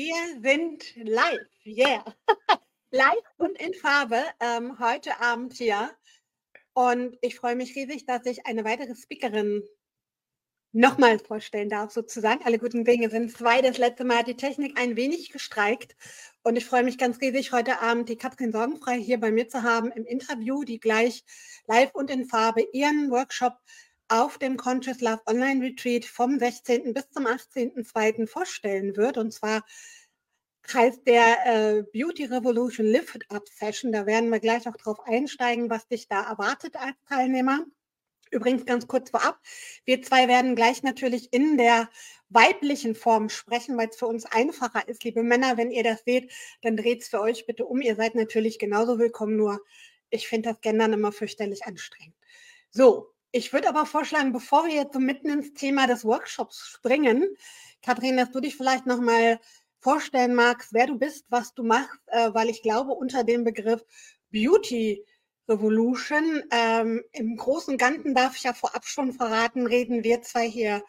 Wir sind live, yeah. live und in Farbe ähm, heute Abend hier. Und ich freue mich riesig, dass ich eine weitere Speakerin nochmal vorstellen darf, sozusagen. Alle guten Dinge sind zwei. Das letzte Mal hat die Technik ein wenig gestreikt. Und ich freue mich ganz riesig, heute Abend die Katrin Sorgenfrei hier bei mir zu haben im Interview, die gleich live und in Farbe ihren Workshop auf dem Conscious Love Online Retreat vom 16. bis zum 18.02. vorstellen wird. Und zwar heißt der äh, Beauty Revolution Lift Up Session. Da werden wir gleich auch drauf einsteigen, was dich da erwartet als Teilnehmer. Übrigens ganz kurz vorab, wir zwei werden gleich natürlich in der weiblichen Form sprechen, weil es für uns einfacher ist. Liebe Männer, wenn ihr das seht, dann dreht es für euch bitte um. Ihr seid natürlich genauso willkommen, nur ich finde das Gendern immer fürchterlich anstrengend. So, ich würde aber vorschlagen, bevor wir jetzt so mitten ins Thema des Workshops springen, Kathrin, dass du dich vielleicht nochmal vorstellen magst, wer du bist, was du machst, äh, weil ich glaube, unter dem Begriff Beauty Revolution ähm, im Großen und Ganzen darf ich ja vorab schon verraten, reden wir zwei hier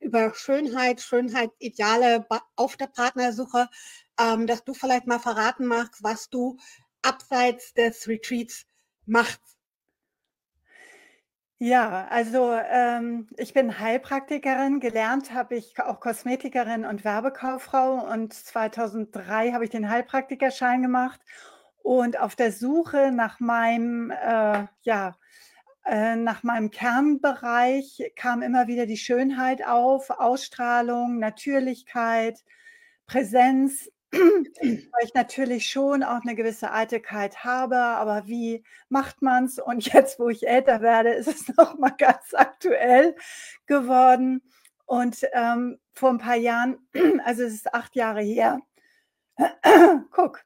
über Schönheit, Schönheitsideale auf der Partnersuche, ähm, dass du vielleicht mal verraten magst, was du abseits des Retreats machst. Ja, also ähm, ich bin Heilpraktikerin, gelernt habe ich auch Kosmetikerin und Werbekauffrau und 2003 habe ich den Heilpraktikerschein gemacht. Und auf der Suche nach meinem, äh, ja, äh, nach meinem Kernbereich kam immer wieder die Schönheit auf, Ausstrahlung, Natürlichkeit, Präsenz weil ich natürlich schon auch eine gewisse Eitelkeit habe, aber wie macht man es? Und jetzt, wo ich älter werde, ist es noch mal ganz aktuell geworden. Und ähm, vor ein paar Jahren, also es ist acht Jahre her, guck,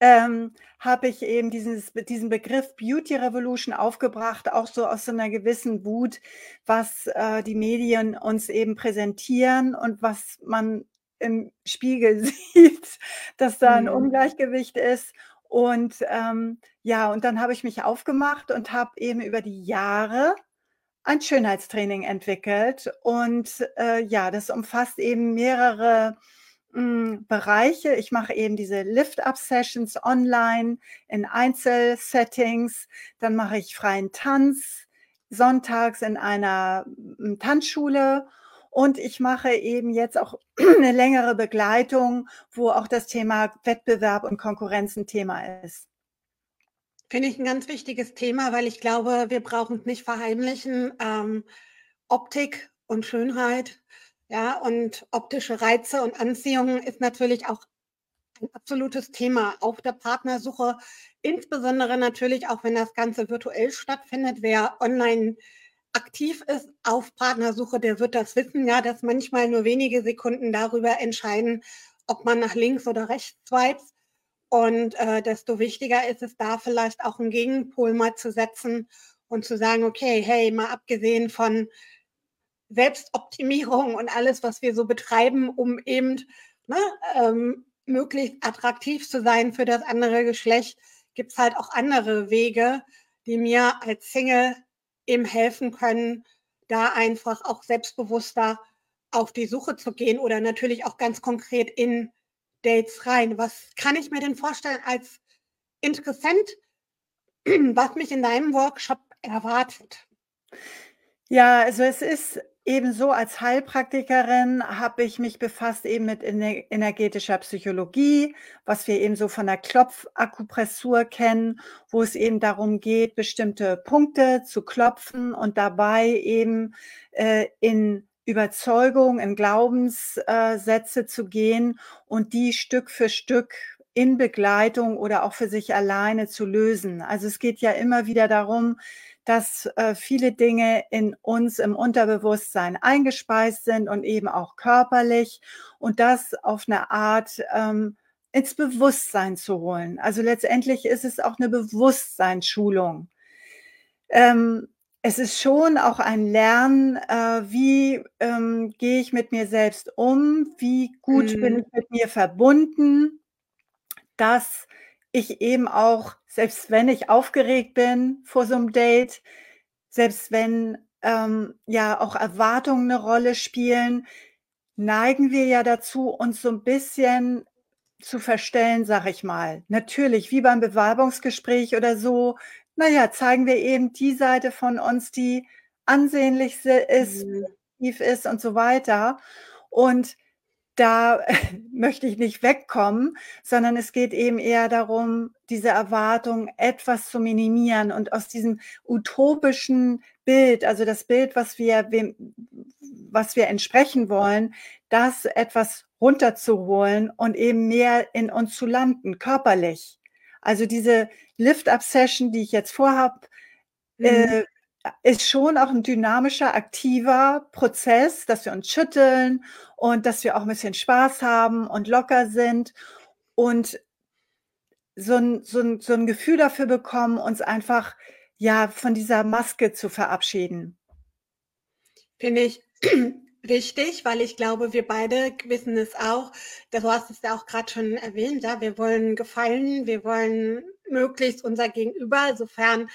ähm, habe ich eben dieses, diesen Begriff Beauty Revolution aufgebracht, auch so aus so einer gewissen Wut, was äh, die Medien uns eben präsentieren und was man im Spiegel sieht, dass da ein mhm. Ungleichgewicht ist. Und ähm, ja, und dann habe ich mich aufgemacht und habe eben über die Jahre ein Schönheitstraining entwickelt. Und äh, ja, das umfasst eben mehrere mh, hm, Bereiche. Ich mache eben diese Lift-Up-Sessions online in Einzelsettings. Dann mache ich freien Tanz sonntags in einer hm, Tanzschule und ich mache eben jetzt auch eine längere Begleitung, wo auch das Thema Wettbewerb und Konkurrenz ein Thema ist. Finde ich ein ganz wichtiges Thema, weil ich glaube, wir brauchen es nicht verheimlichen. Ähm, Optik und Schönheit, ja, und optische Reize und Anziehung ist natürlich auch ein absolutes Thema auf der Partnersuche, insbesondere natürlich auch, wenn das Ganze virtuell stattfindet. Wer online aktiv ist auf Partnersuche, der wird das wissen, ja, dass manchmal nur wenige Sekunden darüber entscheiden, ob man nach links oder rechts swipes. Und äh, desto wichtiger ist es da vielleicht auch einen Gegenpol mal zu setzen und zu sagen, okay, hey, mal abgesehen von Selbstoptimierung und alles, was wir so betreiben, um eben ne, ähm, möglichst attraktiv zu sein für das andere Geschlecht, gibt es halt auch andere Wege, die mir als Single ihm helfen können, da einfach auch selbstbewusster auf die Suche zu gehen oder natürlich auch ganz konkret in Dates rein. Was kann ich mir denn vorstellen als Interessent, was mich in deinem Workshop erwartet? Ja, also es ist Ebenso als Heilpraktikerin habe ich mich befasst eben mit energetischer Psychologie, was wir eben so von der Klopfakupressur kennen, wo es eben darum geht, bestimmte Punkte zu klopfen und dabei eben äh, in Überzeugung, in Glaubenssätze zu gehen und die Stück für Stück in Begleitung oder auch für sich alleine zu lösen. Also es geht ja immer wieder darum, dass äh, viele Dinge in uns im Unterbewusstsein eingespeist sind und eben auch körperlich und das auf eine Art ähm, ins Bewusstsein zu holen. Also letztendlich ist es auch eine Bewusstseinsschulung. Ähm, es ist schon auch ein Lernen, äh, wie ähm, gehe ich mit mir selbst um, wie gut mhm. bin ich mit mir verbunden, dass ich eben auch, selbst wenn ich aufgeregt bin vor so einem Date, selbst wenn ähm, ja auch Erwartungen eine Rolle spielen, neigen wir ja dazu, uns so ein bisschen zu verstellen, sag ich mal. Natürlich, wie beim Bewerbungsgespräch oder so, naja, zeigen wir eben die Seite von uns, die ansehnlich ist, Mhm. ist und so weiter. Und da möchte ich nicht wegkommen, sondern es geht eben eher darum, diese Erwartung etwas zu minimieren und aus diesem utopischen Bild, also das Bild, was wir, was wir entsprechen wollen, das etwas runterzuholen und eben mehr in uns zu landen, körperlich. Also diese Lift-Up-Session, die ich jetzt vorhab, mhm. äh, ist schon auch ein dynamischer, aktiver Prozess, dass wir uns schütteln und dass wir auch ein bisschen Spaß haben und locker sind und so ein, so ein, so ein Gefühl dafür bekommen, uns einfach ja von dieser Maske zu verabschieden. Finde ich Richtig, weil ich glaube, wir beide wissen es auch. Du hast es ja auch gerade schon erwähnt, ja, wir wollen gefallen, wir wollen möglichst unser Gegenüber, sofern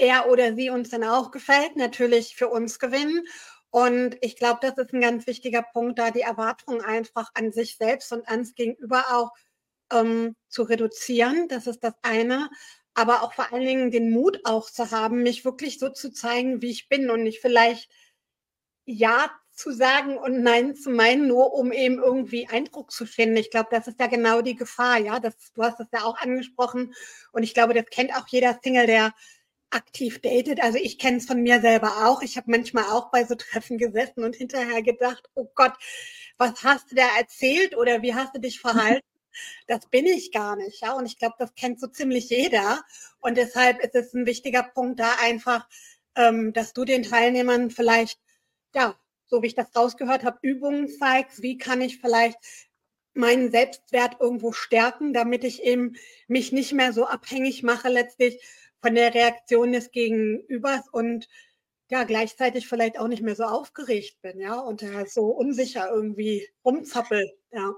er oder sie uns dann auch gefällt, natürlich für uns gewinnen. Und ich glaube, das ist ein ganz wichtiger Punkt, da die Erwartungen einfach an sich selbst und ans Gegenüber auch ähm, zu reduzieren. Das ist das eine. Aber auch vor allen Dingen den Mut auch zu haben, mich wirklich so zu zeigen, wie ich bin und nicht vielleicht ja zu sagen und Nein zu meinen, nur um eben irgendwie Eindruck zu finden. Ich glaube, das ist ja genau die Gefahr, ja. Das, du hast es ja auch angesprochen. Und ich glaube, das kennt auch jeder Single, der aktiv datet. Also ich kenne es von mir selber auch. Ich habe manchmal auch bei so Treffen gesessen und hinterher gedacht, oh Gott, was hast du da erzählt oder wie hast du dich verhalten? Das bin ich gar nicht, ja. Und ich glaube, das kennt so ziemlich jeder. Und deshalb ist es ein wichtiger Punkt da einfach, ähm, dass du den Teilnehmern vielleicht ja so wie ich das rausgehört habe, Übungen zeigst, wie kann ich vielleicht meinen Selbstwert irgendwo stärken, damit ich eben mich nicht mehr so abhängig mache letztlich von der Reaktion des Gegenübers und ja, gleichzeitig vielleicht auch nicht mehr so aufgeregt bin, ja, und da so unsicher irgendwie rumzappel, ja.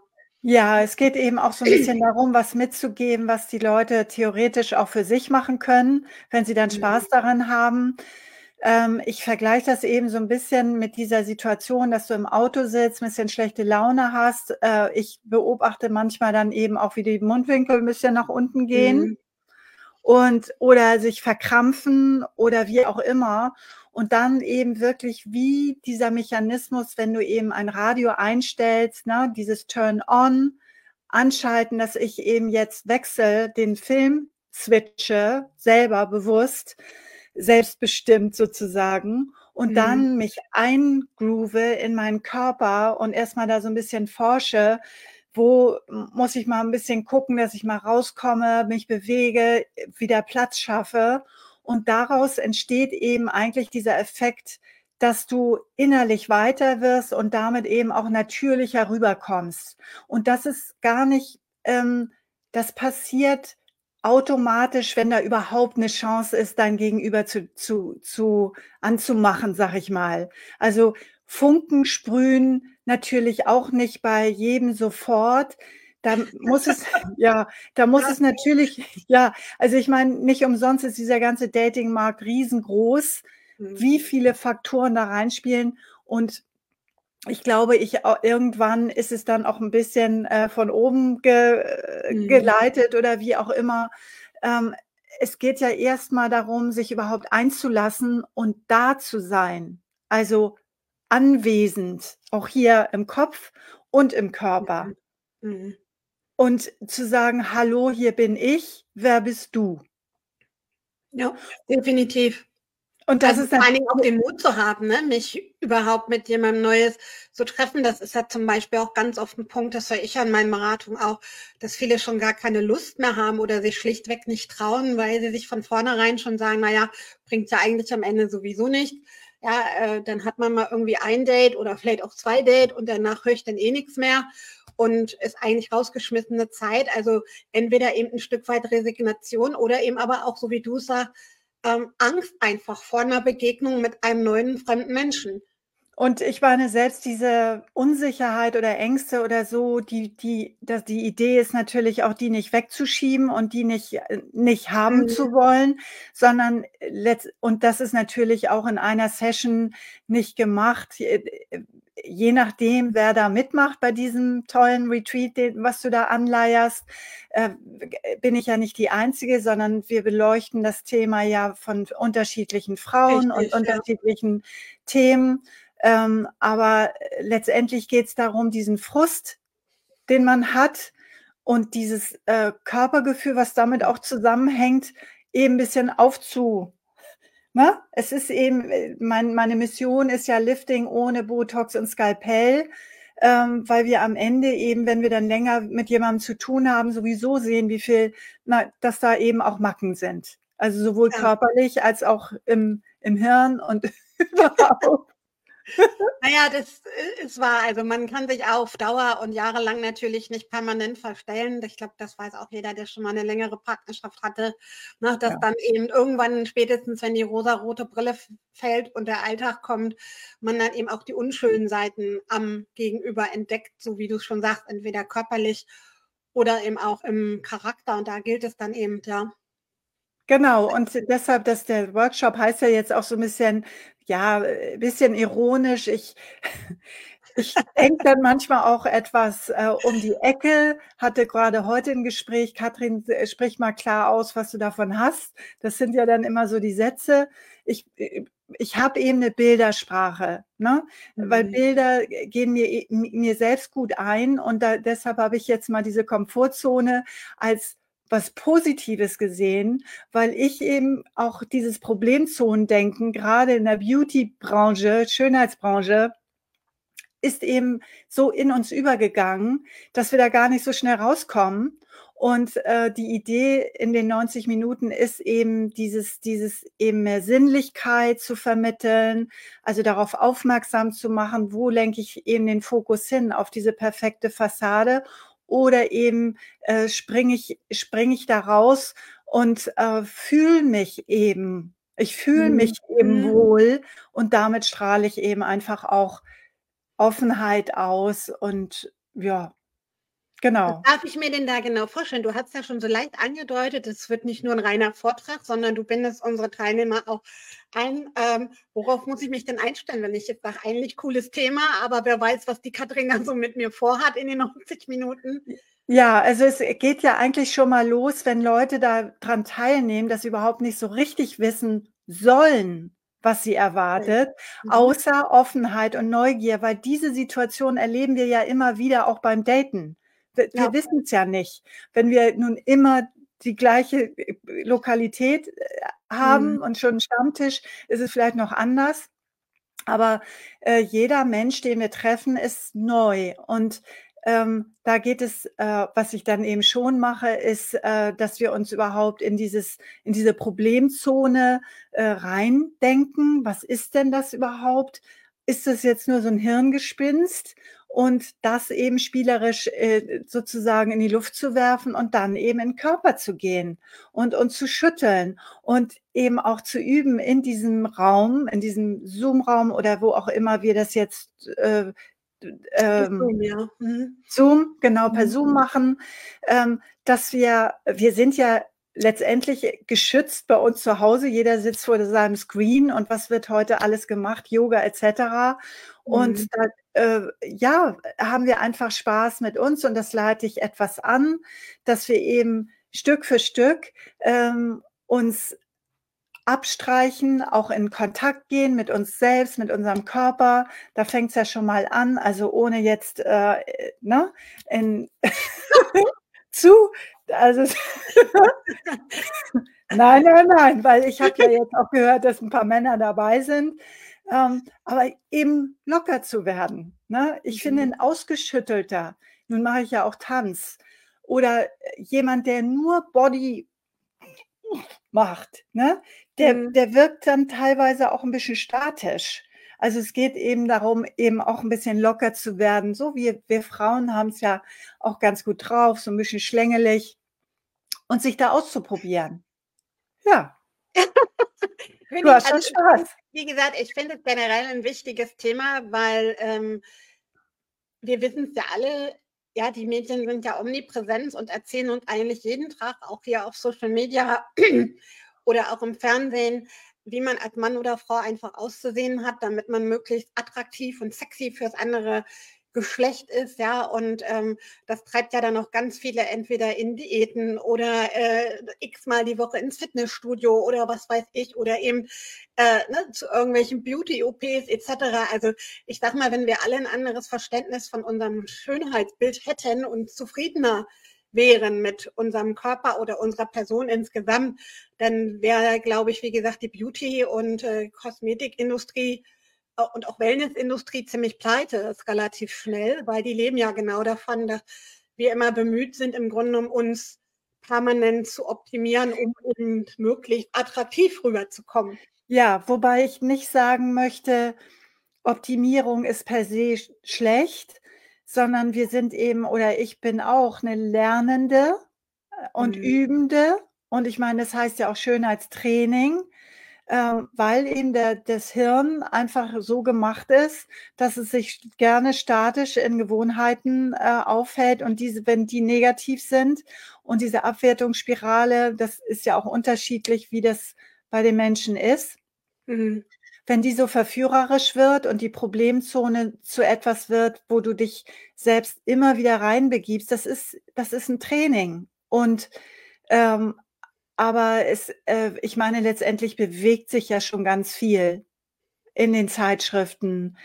Ja, es geht eben auch so ein bisschen darum, was mitzugeben, was die Leute theoretisch auch für sich machen können, wenn sie dann mhm. Spaß daran haben. Ähm, ich vergleiche das eben so ein bisschen mit dieser Situation, dass du im Auto sitzt, ein bisschen schlechte Laune hast. Äh, ich beobachte manchmal dann eben auch, wie die Mundwinkel ein bisschen nach unten gehen mhm. Und oder sich verkrampfen oder wie auch immer. Und dann eben wirklich wie dieser Mechanismus, wenn du eben ein Radio einstellst, ne, dieses Turn-on, anschalten, dass ich eben jetzt wechsle, den Film switche, selber bewusst, selbstbestimmt sozusagen und mhm. dann mich eingroove in meinen Körper und erstmal da so ein bisschen forsche, wo muss ich mal ein bisschen gucken, dass ich mal rauskomme, mich bewege, wieder Platz schaffe. Und daraus entsteht eben eigentlich dieser Effekt, dass du innerlich weiter wirst und damit eben auch natürlicher rüberkommst. Und das ist gar nicht, ähm, das passiert automatisch, wenn da überhaupt eine Chance ist, dein Gegenüber zu, zu, zu anzumachen, sag ich mal. Also Funken sprühen natürlich auch nicht bei jedem sofort. Da muss es, ja, da muss es natürlich, ja, also ich meine, nicht umsonst ist dieser ganze Datingmarkt riesengroß, wie mhm. viele Faktoren da reinspielen und ich glaube, ich irgendwann ist es dann auch ein bisschen äh, von oben ge, mhm. geleitet oder wie auch immer. Ähm, es geht ja erstmal darum, sich überhaupt einzulassen und da zu sein. Also anwesend, auch hier im Kopf und im Körper. Mhm. Mhm. Und zu sagen, hallo, hier bin ich, wer bist du? Ja, definitiv. Und das also ist vor allen Dingen auch den Mut zu haben, ne? mich überhaupt mit jemandem Neues zu treffen. Das ist ja zum Beispiel auch ganz oft ein Punkt, das höre ich an meinen Beratungen auch, dass viele schon gar keine Lust mehr haben oder sich schlichtweg nicht trauen, weil sie sich von vornherein schon sagen, naja, bringt ja eigentlich am Ende sowieso nicht. Ja, äh, dann hat man mal irgendwie ein Date oder vielleicht auch zwei Date und danach höre ich dann eh nichts mehr und ist eigentlich rausgeschmissene Zeit. Also entweder eben ein Stück weit Resignation oder eben aber auch, so wie du sagst, ähm, Angst einfach vor einer Begegnung mit einem neuen fremden Menschen. Und ich meine, selbst diese Unsicherheit oder Ängste oder so, die, die, das, die Idee ist natürlich auch, die nicht wegzuschieben und die nicht, äh, nicht haben mhm. zu wollen, sondern letzt, und das ist natürlich auch in einer Session nicht gemacht. je nachdem, wer da mitmacht bei diesem tollen Retreat, den, was du da anleierst, äh, bin ich ja nicht die Einzige, sondern wir beleuchten das Thema ja von unterschiedlichen Frauen Richtig, und ja. unterschiedlichen Themen. Ähm, aber letztendlich geht es darum, diesen Frust, den man hat und dieses äh, Körpergefühl, was damit auch zusammenhängt, eben ein bisschen aufzu. Ne? Es ist eben, äh, mein, meine Mission ist ja Lifting ohne Botox und Skalpell, ähm, weil wir am Ende eben, wenn wir dann länger mit jemandem zu tun haben, sowieso sehen, wie viel, na, dass da eben auch Macken sind. Also sowohl ja. körperlich als auch im, im Hirn und überhaupt. Naja, das ist wahr. Also man kann sich auf Dauer und jahrelang natürlich nicht permanent verstellen. Ich glaube, das weiß auch jeder, der schon mal eine längere Partnerschaft hatte, ne, dass ja. dann eben irgendwann spätestens, wenn die rosa-rote Brille fällt und der Alltag kommt, man dann eben auch die unschönen Seiten am Gegenüber entdeckt, so wie du es schon sagst, entweder körperlich oder eben auch im Charakter. Und da gilt es dann eben, ja, Genau, und deshalb, dass der Workshop heißt ja jetzt auch so ein bisschen ja, ein bisschen ironisch. Ich ich denke dann manchmal auch etwas, äh, um die Ecke. Hatte gerade heute ein Gespräch: „Katrin, äh, sprich mal klar aus, was du davon hast.“ Das sind ja dann immer so die Sätze. Ich äh, ich habe eben eine Bildersprache, ne? Weil mhm. Bilder gehen mir mir selbst gut ein und da deshalb habe ich jetzt mal diese Komfortzone als was Positives gesehen, weil ich eben auch dieses Problemzonendenken, gerade in der Beauty-Branche, Schönheitsbranche, ist eben so in uns übergegangen, dass wir da gar nicht so schnell rauskommen. Und äh, die Idee in den 90 Minuten ist eben dieses, dieses eben mehr Sinnlichkeit zu vermitteln, also darauf aufmerksam zu machen, wo lenke ich eben den Fokus hin auf diese perfekte Fassade oder eben äh, springe ich, spring ich da raus und äh, fühle mich eben. Ich fühle mhm. mich eben mhm. wohl und damit strahle ich eben einfach auch Offenheit aus und ja, Genau. Was darf ich mir denn da genau vorstellen? Du hast ja schon so leicht angedeutet, es wird nicht nur ein reiner Vortrag, sondern du bindest unsere Teilnehmer auch ein. Ähm, worauf muss ich mich denn einstellen, wenn ich jetzt sage, eigentlich cooles Thema, aber wer weiß, was die Katrin so mit mir vorhat in den 90 Minuten? Ja, also es geht ja eigentlich schon mal los, wenn Leute daran teilnehmen, dass sie überhaupt nicht so richtig wissen sollen, was sie erwartet, mhm. außer Offenheit und Neugier, weil diese Situation erleben wir ja immer wieder auch beim Daten. Wir ja. wissen es ja nicht. Wenn wir nun immer die gleiche äh, Lokalität äh, haben mhm. und schon einen Stammtisch, ist es vielleicht noch anders. Aber äh, jeder Mensch, den wir treffen, ist neu. Und ähm, da geht es, äh, was ich dann eben schon mache, ist, äh, dass wir uns überhaupt in dieses, in diese Problemzone äh, reindenken. Was ist denn das überhaupt? Ist das jetzt nur so ein Hirngespinst? Und das eben spielerisch äh, sozusagen in die Luft zu werfen und dann eben in den Körper zu gehen und uns zu schütteln und eben auch zu üben in diesem Raum, in diesem Zoom-Raum oder wo auch immer wir das jetzt äh, ähm, Zoom, ja. mhm. Zoom, genau, per mhm. Zoom machen, ähm, dass wir, wir sind ja letztendlich geschützt bei uns zu Hause. Jeder sitzt vor seinem Screen und was wird heute alles gemacht, Yoga etc. Und mhm. da, äh, ja, haben wir einfach Spaß mit uns und das leite ich etwas an, dass wir eben Stück für Stück ähm, uns abstreichen, auch in Kontakt gehen mit uns selbst, mit unserem Körper. Da fängt es ja schon mal an, also ohne jetzt äh, ne, in, zu, also nein, nein, nein, weil ich habe ja jetzt auch gehört, dass ein paar Männer dabei sind. Ähm, aber eben locker zu werden. Ne? Ich mhm. finde ein ausgeschüttelter, nun mache ich ja auch Tanz, oder jemand, der nur Body macht, ne? der, mhm. der wirkt dann teilweise auch ein bisschen statisch. Also es geht eben darum, eben auch ein bisschen locker zu werden. So wie wir Frauen haben es ja auch ganz gut drauf, so ein bisschen schlängelig und sich da auszuprobieren. Ja. du hast schon also, Spaß. Wie gesagt, ich finde es generell ein wichtiges Thema, weil ähm, wir wissen es ja alle, ja, die Medien sind ja omnipräsent und erzählen uns eigentlich jeden Tag, auch hier auf Social Media oder auch im Fernsehen, wie man als Mann oder Frau einfach auszusehen hat, damit man möglichst attraktiv und sexy fürs andere Geschlecht ist, ja, und ähm, das treibt ja dann noch ganz viele entweder in Diäten oder äh, x-mal die Woche ins Fitnessstudio oder was weiß ich oder eben äh, ne, zu irgendwelchen Beauty-OPs etc. Also ich sag mal, wenn wir alle ein anderes Verständnis von unserem Schönheitsbild hätten und zufriedener wären mit unserem Körper oder unserer Person insgesamt, dann wäre, glaube ich, wie gesagt, die Beauty- und äh, Kosmetikindustrie und auch Wellnessindustrie ziemlich pleite ist relativ schnell, weil die leben ja genau davon, dass wir immer bemüht sind, im Grunde um uns permanent zu optimieren, um eben möglichst attraktiv rüberzukommen. Ja, wobei ich nicht sagen möchte, Optimierung ist per se schlecht, sondern wir sind eben oder ich bin auch eine Lernende äh, und mhm. Übende. Und ich meine, das heißt ja auch Schönheitstraining, weil eben der, das Hirn einfach so gemacht ist, dass es sich gerne statisch in Gewohnheiten äh, aufhält und diese, wenn die negativ sind und diese Abwertungsspirale, das ist ja auch unterschiedlich, wie das bei den Menschen ist. Mhm wenn die so verführerisch wird und die Problemzone zu etwas wird, wo du dich selbst immer wieder reinbegibst, das ist, das ist ein Training. Und ähm, aber es, äh, ich meine, letztendlich bewegt sich ja schon ganz viel in den Zeitschriften,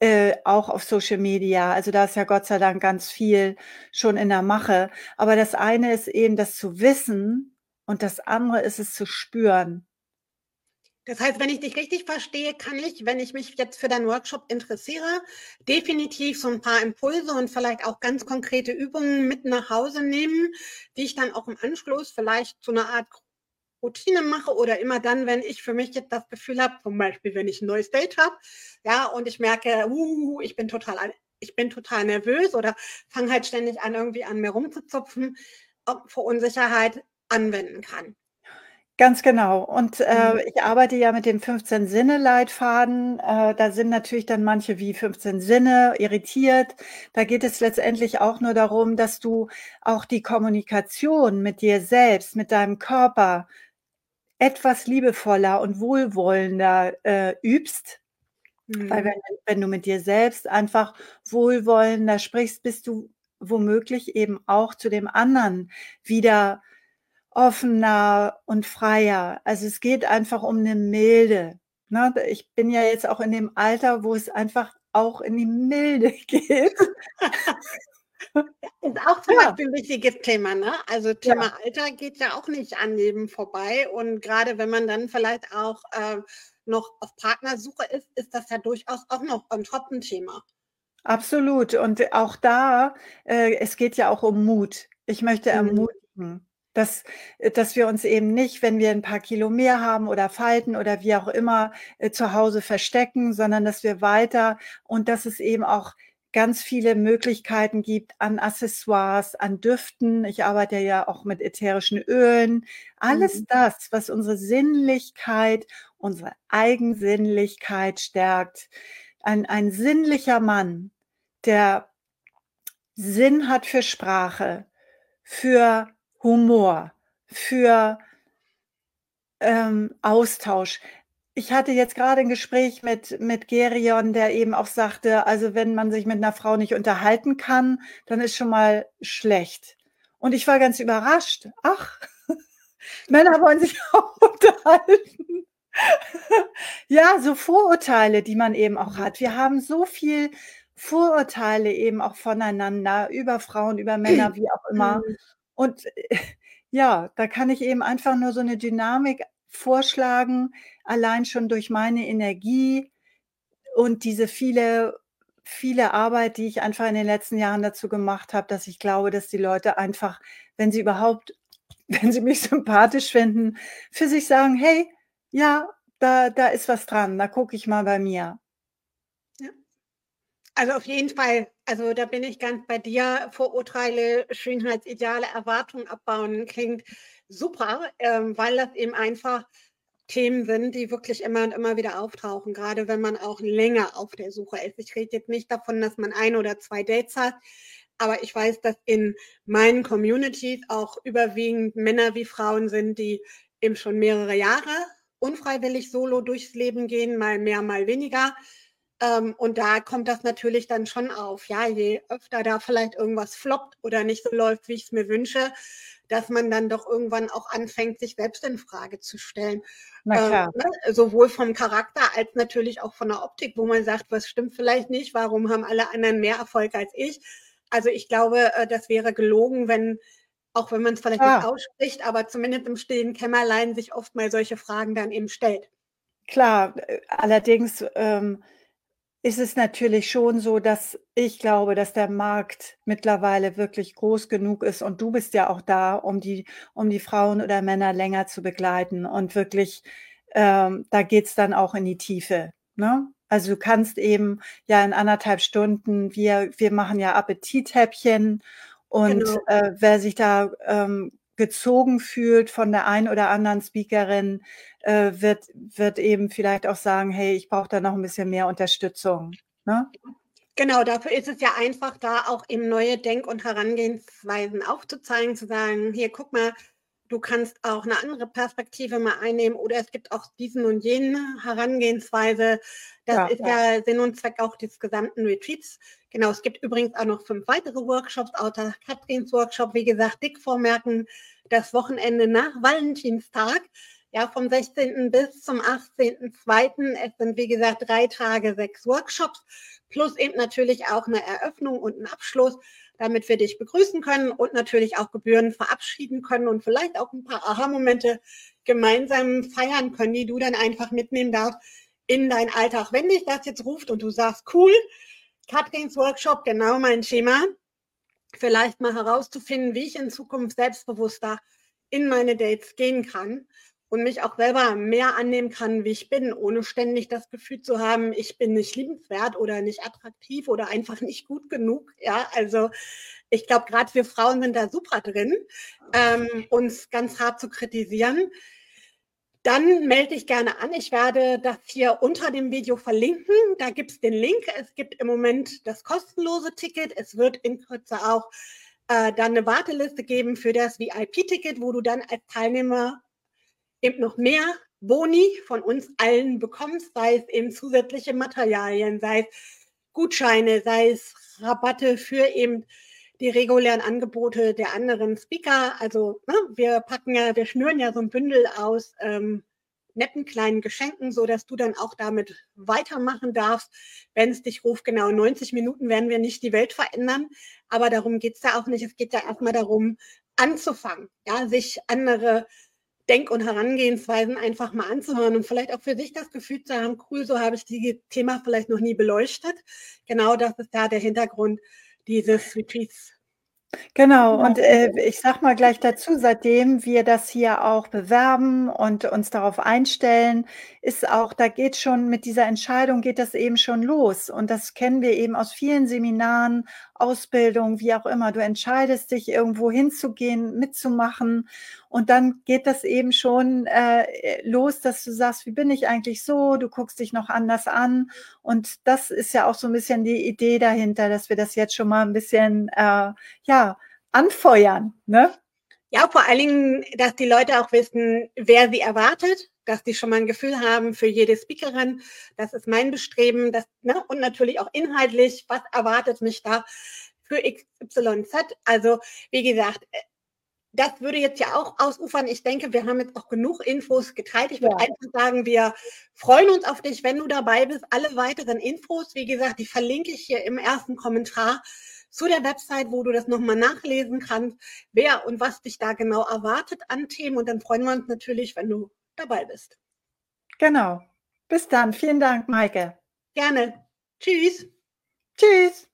äh, auch auf Social Media. Also da ist ja Gott sei Dank ganz viel schon in der Mache. Aber das eine ist eben das zu wissen und das andere ist es zu spüren. Das heißt, wenn ich dich richtig verstehe, kann ich, wenn ich mich jetzt für deinen Workshop interessiere, definitiv so ein paar Impulse und vielleicht auch ganz konkrete Übungen mit nach Hause nehmen, die ich dann auch im Anschluss vielleicht zu einer Art Routine mache oder immer dann, wenn ich für mich jetzt das Gefühl habe, zum Beispiel, wenn ich ein neues Date habe, ja, und ich merke, uh, ich bin total, ich bin total nervös oder fange halt ständig an, irgendwie an mir rumzuzupfen, vor Unsicherheit anwenden kann. Ganz genau. Und äh, mhm. ich arbeite ja mit dem 15 Sinne-Leitfaden. Äh, da sind natürlich dann manche wie 15 Sinne irritiert. Da geht es letztendlich auch nur darum, dass du auch die Kommunikation mit dir selbst, mit deinem Körper etwas liebevoller und wohlwollender äh, übst. Mhm. Weil wenn, wenn du mit dir selbst einfach wohlwollender sprichst, bist du womöglich eben auch zu dem anderen wieder offener und freier. Also es geht einfach um eine Milde. Ne? Ich bin ja jetzt auch in dem Alter, wo es einfach auch in die Milde geht. ist auch zum ja. Beispiel ein wichtiges Thema, ne? Also Thema ja. Alter geht ja auch nicht an Leben vorbei. Und gerade wenn man dann vielleicht auch äh, noch auf Partnersuche ist, ist das ja durchaus auch noch ein Top-Thema. Absolut. Und auch da, äh, es geht ja auch um Mut. Ich möchte mhm. Dass, äh, dass wir uns eben nicht, wenn wir ein paar Kilo mehr haben oder Falten oder wie auch immer äh, zu Hause verstecken, sondern dass wir weiter und dass es eben auch ganz viele Möglichkeiten gibt an Accessoires, an Düften. Ich arbeite ja auch mit ätherischen Ölen. Alles mhm. das, was unsere Sinnlichkeit, unsere Eigensinnlichkeit stärkt. Ein, ein sinnlicher Mann, der Sinn hat für Sprache, für Humor, für ähm, Austausch. Ich hatte jetzt gerade ein Gespräch mit, mit Gerion, der eben auch sagte, also wenn man sich mit einer Frau nicht unterhalten kann, dann ist schon mal schlecht. Und ich war ganz überrascht. Ach, Männer wollen sich auch unterhalten. ja, so Vorurteile, die man eben auch hat. Wir haben so viel Vorurteile eben auch voneinander, über Frauen, über Männer, wie auch immer. Und ja, da kann ich eben einfach nur so eine Dynamik vorschlagen, allein schon durch meine Energie und diese viele viele Arbeit, die ich einfach in den letzten Jahren dazu gemacht habe, dass ich glaube, dass die Leute einfach, wenn sie überhaupt wenn sie mich sympathisch finden, für sich sagen: „Hey, ja, da da ist was dran, da gucke ich mal bei mir.“ Also auf jeden Fall, also da bin ich ganz bei dir. Vorurteile, Schönheitsideale, Erwartungen abbauen klingt super, ähm, weil das eben einfach Themen sind, die wirklich immer und immer wieder auftauchen, gerade wenn man auch länger auf der Suche ist. Ich rede jetzt nicht davon, dass man ein oder zwei Dates hat, aber ich weiß, dass in meinen Communities auch überwiegend Männer wie Frauen sind, die eben schon mehrere Jahre unfreiwillig solo durchs Leben gehen, mal mehr, mal weniger. Ähm, und da kommt das natürlich dann schon auf. Ja, je öfter da vielleicht irgendwas floppt oder nicht so läuft, wie ich es mir wünsche, dass man dann doch irgendwann auch anfängt, sich selbst in Frage zu stellen. Na klar. Ähm, ne? Sowohl vom Charakter als natürlich auch von der Optik, wo man sagt, was stimmt vielleicht nicht, warum haben alle anderen mehr Erfolg als ich? Also ich glaube, äh, das wäre gelogen, wenn, auch wenn man es vielleicht ah. nicht ausspricht, aber zumindest im stillen Kämmerlein sich oft mal solche Fragen dann eben stellt. Klar, äh, allerdings ähm, ist es natürlich schon so, dass ich glaube, dass der Markt mittlerweile wirklich groß genug ist und du bist ja auch da, um die, um die Frauen oder Männer länger zu begleiten und wirklich, ähm, da geht's dann auch in die Tiefe. Ne? Also du kannst eben ja in anderthalb Stunden, wir, wir machen ja Appetithäppchen und genau. äh, wer sich da ähm, gezogen fühlt von der einen oder anderen Speakerin, äh, wird, wird eben vielleicht auch sagen, hey, ich brauche da noch ein bisschen mehr Unterstützung. Ne? Genau, dafür ist es ja einfach, da auch eben neue Denk- und Herangehensweisen aufzuzeigen, zu sagen, hier, guck mal, du kannst auch eine andere Perspektive mal einnehmen oder es gibt auch diesen und jenen Herangehensweise. Das ja, ist ja. ja Sinn und Zweck auch des gesamten Retreats. Genau, es gibt übrigens auch noch fünf weitere Workshops, außer Katrins Workshop, wie gesagt, dick vormerken, das Wochenende nach Valentinstag, ja, vom 16. bis zum 18.02. Es sind, wie gesagt, drei Tage, sechs Workshops, plus eben natürlich auch eine Eröffnung und ein Abschluss damit wir dich begrüßen können und natürlich auch Gebühren verabschieden können und vielleicht auch ein paar Aha-Momente gemeinsam feiern können, die du dann einfach mitnehmen darfst in dein Alltag. Wenn dich das jetzt ruft und du sagst, cool, Katrins Workshop, genau mein Schema, vielleicht mal herauszufinden, wie ich in Zukunft selbstbewusster in meine Dates gehen kann und mich auch selber mehr annehmen kann, wie ich bin, ohne ständig das Gefühl zu haben, ich bin nicht liebenswert oder nicht attraktiv oder einfach nicht gut genug. Ja, also ich glaube, gerade wir Frauen sind da super drin, ähm, uns ganz hart zu kritisieren. Dann melde dich gerne an. Ich werde das hier unter dem Video verlinken. Da gibt es den Link. Es gibt im Moment das kostenlose Ticket. Es wird in Kürze auch äh, dann eine Warteliste geben für das VIP-Ticket, wo du dann als Teilnehmer eben noch mehr Boni von uns allen bekommst, sei es eben zusätzliche Materialien, sei es Gutscheine, sei es Rabatte für eben die regulären Angebote der anderen Speaker. Also ne, wir packen ja, wir schnüren ja so ein Bündel aus ähm, netten kleinen Geschenken, so dass du dann auch damit weitermachen darfst, wenn es dich ruft. Genau 90 Minuten werden wir nicht die Welt verändern, aber darum geht es ja auch nicht. Es geht ja erstmal darum, anzufangen, ja, sich andere Denk- und Herangehensweisen einfach mal anzuhören und vielleicht auch für sich das Gefühl zu haben, cool, so habe ich dieses Thema vielleicht noch nie beleuchtet. Genau das ist da der Hintergrund dieses Retreats. Genau, und äh, ich sag mal gleich dazu, seitdem wir das hier auch bewerben und uns darauf einstellen, ist auch, da geht schon mit dieser Entscheidung geht das eben schon los. Und das kennen wir eben aus vielen Seminaren, Ausbildung, wie auch immer. Du entscheidest dich, irgendwo hinzugehen, mitzumachen. Und dann geht das eben schon äh, los, dass du sagst, wie bin ich eigentlich so? Du guckst dich noch anders an. Und das ist ja auch so ein bisschen die Idee dahinter, dass wir das jetzt schon mal ein bisschen, äh, ja, anfeuern, ne? Ja, vor allen Dingen, dass die Leute auch wissen, wer sie erwartet, dass die schon mal ein Gefühl haben für jede Speakerin. Das ist mein Bestreben. Das, ne? Und natürlich auch inhaltlich, was erwartet mich da für XYZ. Also, wie gesagt, äh, das würde jetzt ja auch ausufern. Ich denke, wir haben jetzt auch genug Infos geteilt. Ich würde ja. einfach sagen, wir freuen uns auf dich, wenn du dabei bist. Alle weiteren Infos, wie gesagt, die verlinke ich hier im ersten Kommentar zu der Website, wo du das nochmal nachlesen kannst, wer und was dich da genau erwartet an Themen. Und dann freuen wir uns natürlich, wenn du dabei bist. Genau. Bis dann. Vielen Dank, Maike. Gerne. Tschüss. Tschüss.